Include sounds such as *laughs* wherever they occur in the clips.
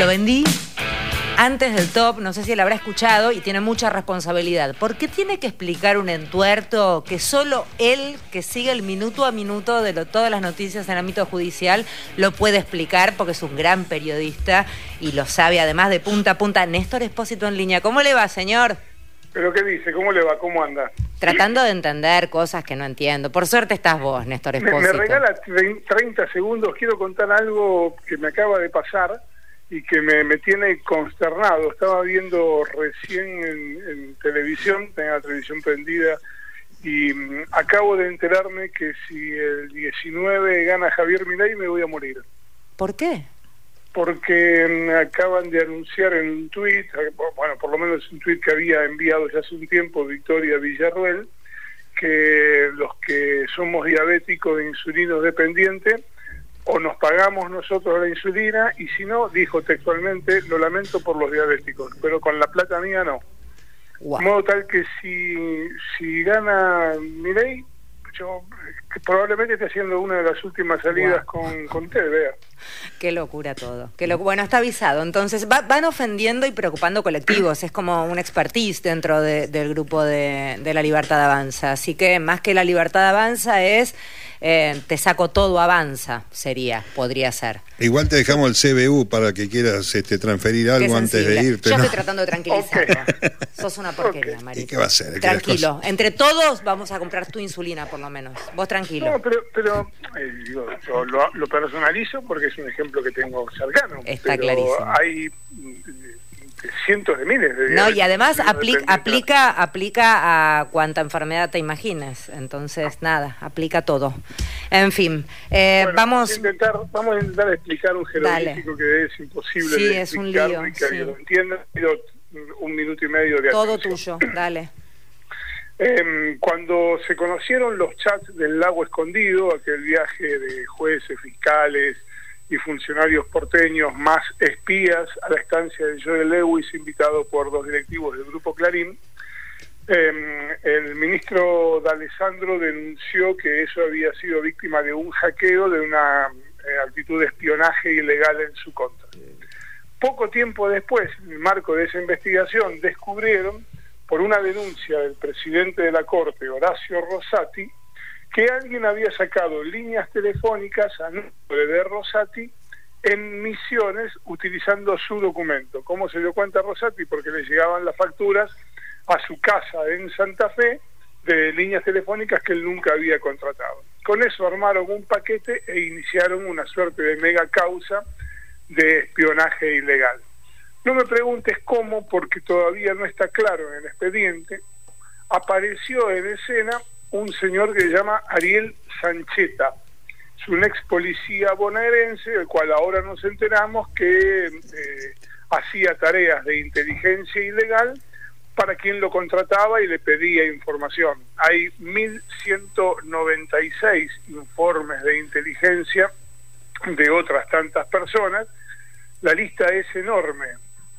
lo vendí antes del top, no sé si él habrá escuchado y tiene mucha responsabilidad. ¿Por qué tiene que explicar un entuerto que solo él, que sigue el minuto a minuto de todas las noticias en el ámbito judicial, lo puede explicar porque es un gran periodista y lo sabe además de punta a punta? Néstor Espósito en línea. ¿Cómo le va, señor? ¿Pero qué dice? ¿Cómo le va? ¿Cómo anda? Tratando de entender cosas que no entiendo. Por suerte estás vos, Néstor Espósito. Me, me regala 30 segundos. Quiero contar algo que me acaba de pasar y que me, me tiene consternado. Estaba viendo recién en, televisión, tenía la televisión prendida, y mm, acabo de enterarme que si el 19 gana Javier Milei me voy a morir. ¿Por qué? Porque mm, acaban de anunciar en un tuit, bueno, por lo menos un tuit que había enviado ya hace un tiempo Victoria Villarruel, que los que somos diabéticos e insulinos dependientes o nos pagamos nosotros la insulina y si no, dijo textualmente, lo lamento por los diabéticos, pero con la plata mía no. De modo tal que si, si gana Milei, yo probablemente esté haciendo una de las últimas salidas con, con usted, vea. Qué locura todo. Qué bueno, está avisado. Entonces, van ofendiendo y preocupando colectivos. Es como un expertise dentro del grupo de, de la Libertad Avanza. Así que más que la Libertad Avanza es eh, te saco todo, avanza, sería, podría ser. Igual te dejamos el CBU para que quieras este, transferir algo antes de irte. Yo estoy tratando de tranquilizarlo. *laughs* Sos una porquería, okay. qué va a ser? Tranquilo. Entre todos vamos a comprar tu insulina, por lo menos. Vos tranquilo. No, pero, pero eh, yo lo, personalizo porque es un ejemplo que tengo cercano. Está clarísimo. Hay cientos de miles de No, y además aplica, aplica, aplica a cuanta enfermedad te imagines. Entonces, nada, aplica todo. En fin, eh, vamos... A intentar, vamos a intentar explicar un jeroglífico que es imposible sí, es un lío, que lo entienda. un minuto y medio de Todo tuyo, dale. Em, cuando se conocieron los chats del lago escondido, aquel viaje de jueces, fiscales, y funcionarios porteños más espías a la estancia de Joel Lewis, invitado por dos directivos del Grupo Clarín. Em, el ministro D'Alessandro denunció que eso había sido víctima de un hackeo, de una eh, actitud de espionaje ilegal en su contra. Poco tiempo después, en el marco de esa investigación, descubrieron, por una denuncia del presidente de la Corte, Horacio Rosati, que alguien había sacado líneas telefónicas a nombre de Rosati en misiones utilizando su documento. ¿Cómo se dio cuenta Rosati? Porque le llegaban las facturas a su casa en Santa Fe de líneas telefónicas que él nunca había contratado. Con eso armaron un paquete e iniciaron una suerte de mega causa de espionaje ilegal. No me preguntes cómo, porque todavía no está claro en el expediente. Apareció en escena un señor que se llama Ariel Sancheta. Es un ex policía bonaerense, del cual ahora nos enteramos que eh, hacía tareas de inteligencia ilegal para quien lo contrataba y le pedía información. Hay 1.196 informes de inteligencia de otras tantas personas. La lista es enorme.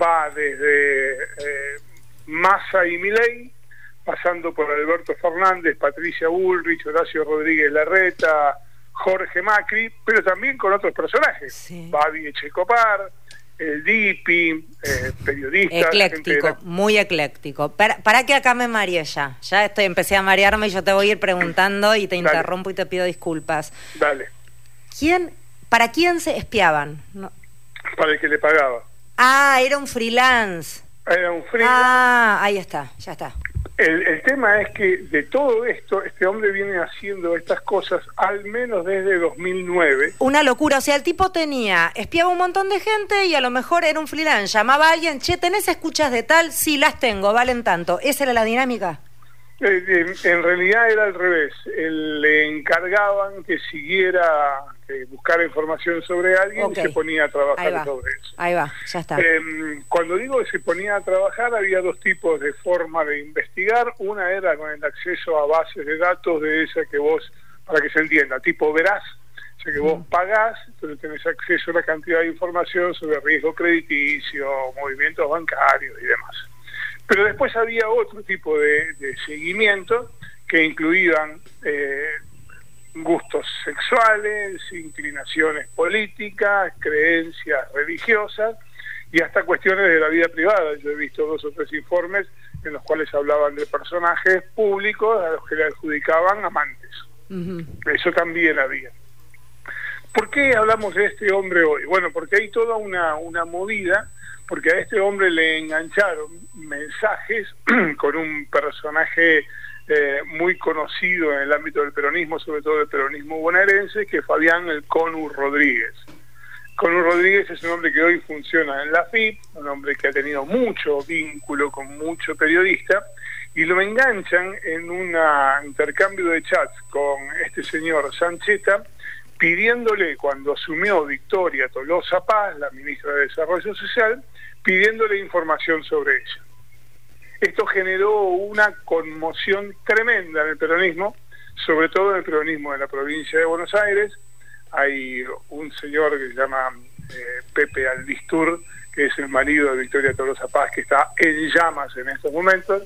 Va desde eh, Massa y Milei pasando por Alberto Fernández, Patricia Bullrich, Horacio Rodríguez Larreta, Jorge Macri, pero también con otros personajes, Babi Echecopar, el Dipi, eh, periodistas. Ecléctico, muy ecléctico. Para, para, que acá me mareé ya. Ya estoy, empecé a marearme y yo te voy a ir preguntando y te interrumpo y te pido disculpas. Dale. ¿Quién, ¿Para quién se espiaban? Para el que le pagaba. Ah, era un freelance. Era un freelance. Ah, ahí está, ya está. El, tema es que de todo esto, este hombre viene haciendo estas cosas al menos desde 2009. Una locura, o sea, el tipo tenía, espiaba un montón de gente y a lo mejor era un freelance, llamaba a alguien, che, ¿tenés escuchas de tal? Sí, las tengo, valen tanto. ¿Esa era la dinámica? Eh, eh, en realidad era al revés, le encargaban que siguiera, que buscara información sobre alguien y se ponía a trabajar sobre eso. Ahí va, ya está. Em, cuando digo que se ponía a trabajar, había dos tipos de forma de investigar. Una era con el acceso a bases de datos de esa que vos, para que se entienda, tipo verás, o sea que vos mm. pagás, entonces tenés acceso a una cantidad de información sobre riesgo crediticio, movimientos bancarios y demás. Pero después había otro tipo de, seguimiento que incluían eh, gustos sexuales, inclinaciones políticas, creencias religiosas, y hasta cuestiones de la vida privada. Yo he visto dos o tres informes en los cuales hablaban de personajes públicos a los que le adjudicaban amantes. Eso también había. ¿Por qué hablamos de este hombre hoy? Bueno, porque hay toda una, una movida, porque a este hombre le engancharon mensajes *clears throat* con un personaje eh, muy conocido en el ámbito del peronismo, sobre todo del peronismo bonaerense, que es Fabián El Conu Rodríguez. Conu Rodríguez es un hombre que hoy funciona en la FIP, un hombre que ha tenido mucho vínculo con mucho periodista, y lo enganchan en un intercambio de chats con este señor Sancheta, pidiéndole, cuando asumió Victoria Tolosa Paz, la ministra de Desarrollo Social, pidiéndole información sobre ella. Esto generó una conmoción tremenda en el peronismo, sobre todo en el peronismo de la provincia de Buenos Aires. Hay un señor que se llama eh, Pepe Aldistur, que es el marido de Victoria Tolosa Paz, que está en llamas en estos momentos.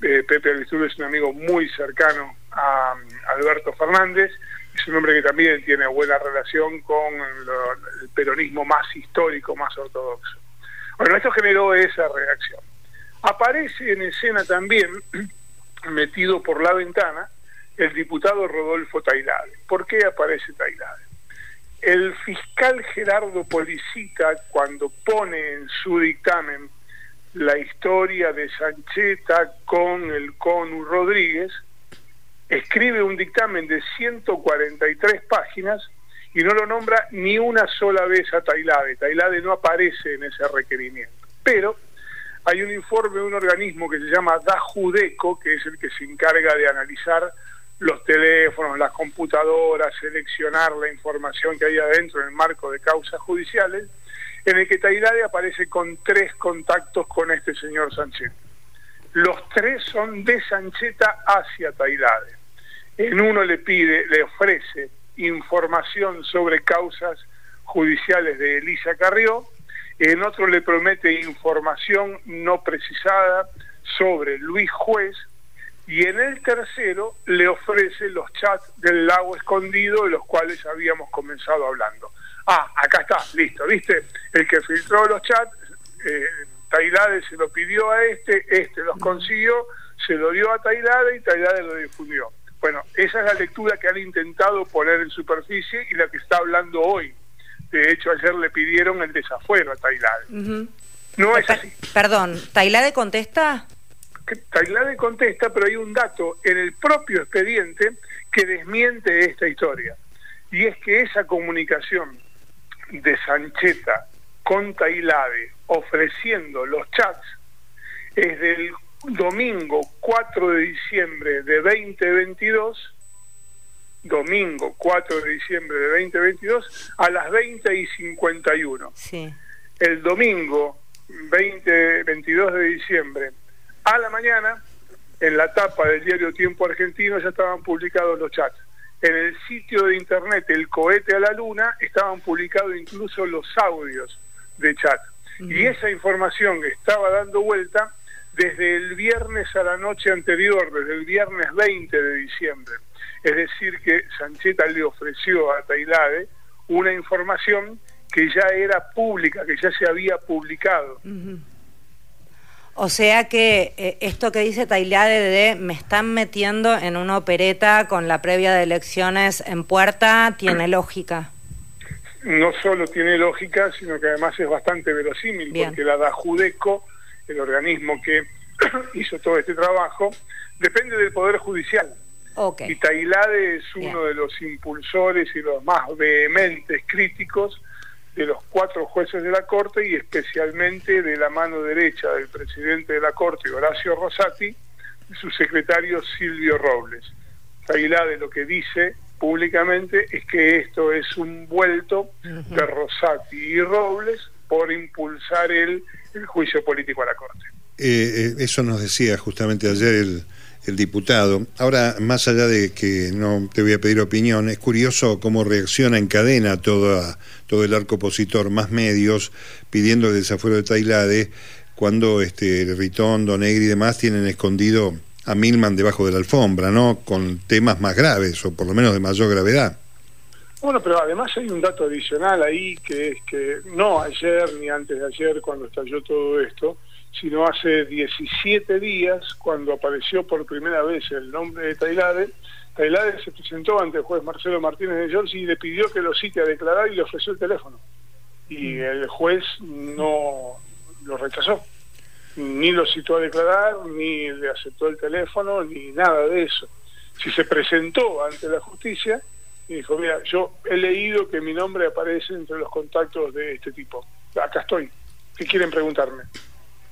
Eh, Pepe Aldistur es un amigo muy cercano a Alberto Fernández es un hombre que también tiene buena relación con el peronismo más histórico, más ortodoxo. Bueno, esto generó esa reacción. Aparece en escena también, *clears throat* metido por la ventana, el diputado Rodolfo Tailade. ¿Por qué aparece Tailade? El fiscal Gerardo Policita, cuando pone en su dictamen la historia de Sancheta con el CONU Rodríguez, escribe un dictamen de 143 páginas y no lo nombra ni una sola vez a Tailade. Tailade no aparece en ese requerimiento. Pero hay un informe de un organismo que se llama DAJUDECO, que es el que se encarga de analizar los teléfonos, las computadoras, seleccionar la información que hay adentro en el marco de causas judiciales, en el que Tailade aparece con tres contactos con este señor Sancheta. Los tres son de Sancheta hacia Tailade. En uno le pide, le ofrece información sobre causas judiciales de Elisa Carrió, en otro le promete información no precisada sobre Luis Juez, y en el tercero le ofrece los chats del lago escondido de los cuales habíamos comenzado hablando. Ah, acá está, listo, ¿viste? El que filtró los chats, eh, Tailade se lo pidió a este, este los consiguió, se lo dio a Tailade y Tailade lo difundió. Bueno, esa es la lectura que han intentado poner en superficie y la que está hablando hoy. De hecho, ayer le pidieron el desafuero a Tailade. No es así. Perdón, ¿Tailade contesta? Tailade contesta, pero hay un dato en el propio expediente que desmiente esta historia. Y es que esa comunicación de Sancheta con Tailade ofreciendo los chats es del domingo 4 de diciembre de 2022, domingo 4 de diciembre de 2022, a las 20 y 51. Sí. El domingo 20, 22 de diciembre, a la mañana, en la tapa del diario Tiempo Argentino ya estaban publicados los chats. En el sitio de internet El Cohete a la Luna estaban publicados incluso los audios de chat. Y esa información que estaba dando vuelta desde el viernes a la noche anterior, desde el viernes 20 de diciembre. Es decir, que Sancheta le ofreció a Tailade una información que ya era pública, que ya se había publicado. O sea que eh, esto que dice Tailade de me están metiendo en una opereta con la previa de elecciones en puerta, tiene *clears throat* lógica. No solo tiene lógica, sino que además es bastante verosímil, porque la da Judeco el organismo que *clears throat* hizo todo este trabajo, depende del Poder Judicial. Y Tailade es uno de los impulsores y los más vehementes críticos de los cuatro jueces de la Corte y especialmente de la mano derecha del presidente de la Corte, Horacio Rosati, y su secretario Silvio Robles. Tailade lo que dice públicamente es que esto es un vuelto de Rosati y Robles por impulsar el el juicio político a la Corte. Eh, eh, eso nos decía justamente ayer el, diputado. Ahora, más allá de que no te voy a pedir opinión, es curioso cómo reacciona en cadena todo, todo el arco opositor, más medios, pidiendo el desafuero de Tailade, cuando este, Ritondo, Negri y demás tienen escondido a Milman debajo de la alfombra, ¿no? Con temas más graves, o por lo menos de mayor gravedad. Bueno, pero además hay un dato adicional ahí que es que no ayer ni antes de ayer cuando estalló todo esto, sino hace 17 días cuando apareció por primera vez el nombre de Tailade, Tailade se presentó ante el juez Marcelo Martínez de George y le pidió que lo cite a declarar y le ofreció el teléfono. Y mm. el juez no lo rechazó. Ni lo citó a declarar, ni le aceptó el teléfono, ni nada de eso. Si se presentó ante la justicia, y dijo, mira, yo he leído que mi nombre aparece entre los contactos de este tipo. Acá estoy. ¿Qué quieren preguntarme?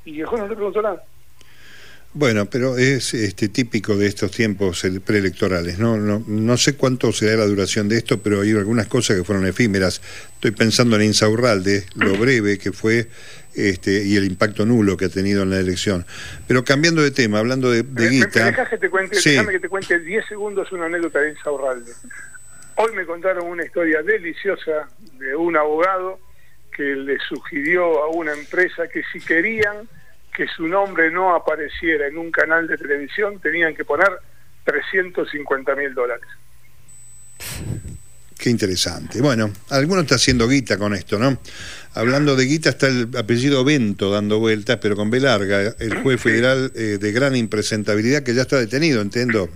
Y juez no le preguntó nada. Bueno, pero es este, típico de estos tiempos preelectorales. ¿no? No, no sé cuánto será la duración de esto, pero hay algunas cosas que fueron efímeras. Estoy pensando en Insaurralde, lo breve que fue este, y el impacto nulo que ha tenido en la elección. Pero cambiando de tema, hablando de, guita... que te cuente, Déjame que te cuente 10 segundos una anécdota de Insaurralde. Hoy me contaron una historia deliciosa de un abogado que le sugirió a una empresa que si querían que su nombre no apareciera en un canal de televisión, tenían que poner 350 mil dólares. Qué interesante. Bueno, alguno está haciendo guita con esto, ¿no? Hablando de guita está el apellido Bento dando vueltas, pero con B larga, el juez federal eh, de gran impresentabilidad que ya está detenido, entiendo.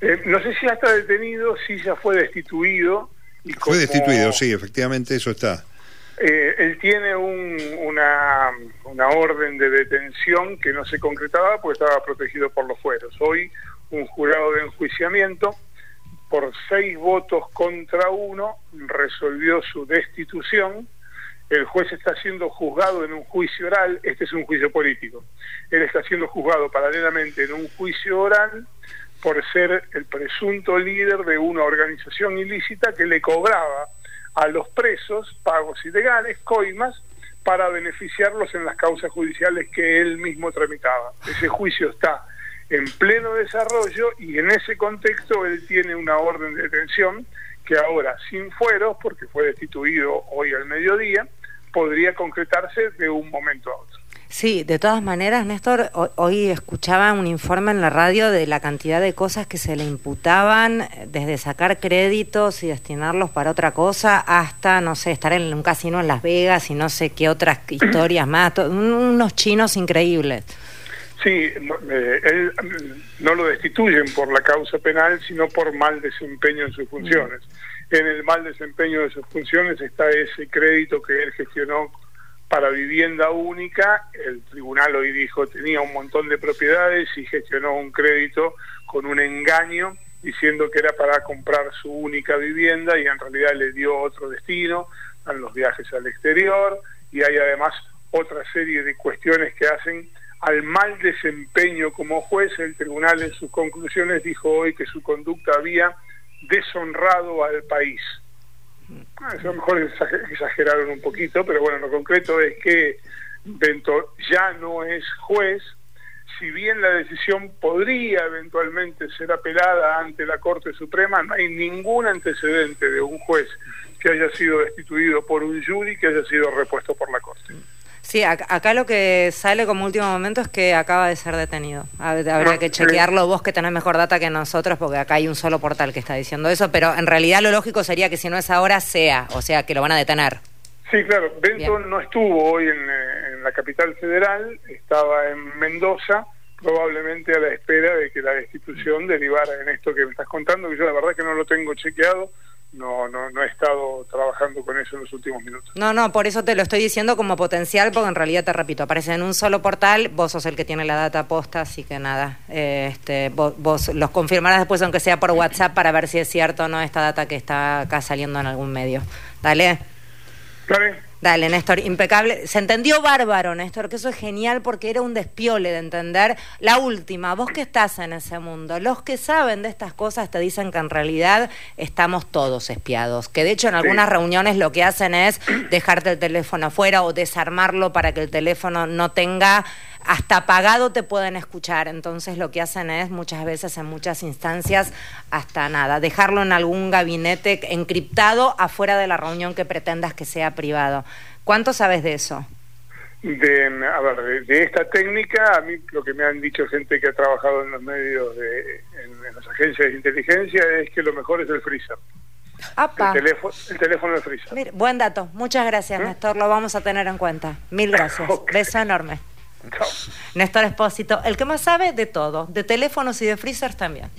Eh, no sé si ya está detenido, si ya fue destituido. Y fue destituido, sí, efectivamente eso está. Eh, él tiene una, una orden de detención que no se concretaba porque estaba protegido por los fueros. Hoy un jurado de enjuiciamiento, por seis votos contra uno, resolvió su destitución. El juez está siendo juzgado en un juicio oral, este es un juicio político. Él está siendo juzgado paralelamente en un juicio oral por ser el presunto líder de una organización ilícita que le cobraba a los presos pagos ilegales, coimas, para beneficiarlos en las causas judiciales que él mismo tramitaba. Ese juicio está en pleno desarrollo y en ese contexto él tiene una orden de detención que ahora, sin fueros, porque fue destituido hoy al mediodía, podría concretarse de un momento a otro. Sí, de todas maneras, Néstor, hoy escuchaba un informe en la radio de la cantidad de cosas que se le imputaban, eh, desde sacar créditos y destinarlos para otra cosa, hasta, no sé, estar en un casino en Las Vegas y no sé qué otras *clears throat* historias más, unos chinos increíbles. Sí, eh, él no lo destituyen por la causa penal, sino por mal desempeño en sus funciones. Mm. En el mal desempeño de sus funciones está ese crédito que él gestionó para vivienda única, el tribunal hoy dijo tenía un montón de propiedades y gestionó un crédito con un engaño diciendo que era para comprar su única vivienda y en realidad le dio otro destino, a los viajes al exterior y hay además otra serie de cuestiones que hacen al mal desempeño como juez, el tribunal en sus conclusiones dijo hoy que su conducta había deshonrado al país. Ah, a lo mejor exageraron un poquito, pero bueno, lo concreto es que Bento ya no es juez, si bien la decisión podría eventualmente ser apelada ante la Corte Suprema, no hay ningún antecedente de un juez que haya sido destituido por un jury que haya sido repuesto por la Corte. Sí, acá, lo que sale como último momento es que acaba de ser detenido. Habría que chequearlo vos que tenés mejor data que nosotros, porque acá hay un solo portal que está diciendo eso, pero en realidad lo lógico sería que si no es ahora, sea, o sea, que lo van a detener. Sí, claro. Benton no estuvo hoy en, en la capital federal, estaba en Mendoza, probablemente a la espera de que la destitución derivara en esto que me estás contando, que yo la verdad que no lo tengo chequeado no, no, no he estado trabajando con eso en los últimos minutos. No, no, por eso te lo estoy diciendo como potencial, porque en realidad te repito, aparece en un solo portal, vos sos el que tiene la data posta, así que nada, eh, este, vos, vos, los confirmarás después, aunque sea por WhatsApp, para ver si es cierto o no esta data que está acá saliendo en algún medio. Dale. Dale. Dale, Néstor, impecable. Se entendió bárbaro, Néstor, que eso es genial porque era un despiole de entender. La última, vos que estás en ese mundo, los que saben de estas cosas te dicen que en realidad estamos todos espiados, que de hecho en algunas reuniones lo que hacen es dejarte el teléfono afuera o desarmarlo para que el teléfono no tenga hasta apagado te pueden escuchar. Entonces lo que hacen es muchas veces en muchas instancias hasta nada, dejarlo en algún gabinete encriptado afuera de la reunión que pretendas que sea privado. ¿Cuánto sabes de eso? De, a ver, de, esta técnica, a mí lo que me han dicho gente que ha trabajado en los medios, de, en, las agencias de inteligencia, es que lo mejor es el freezer. El, teléfono, el teléfono de Freezer. Buen dato. Muchas gracias, ¿Eh? Néstor. Lo vamos a tener en cuenta. Mil gracias. *laughs* Ok. Beso enorme. Chao. Néstor Espósito, el que más sabe de todo, de teléfonos y de freezers también.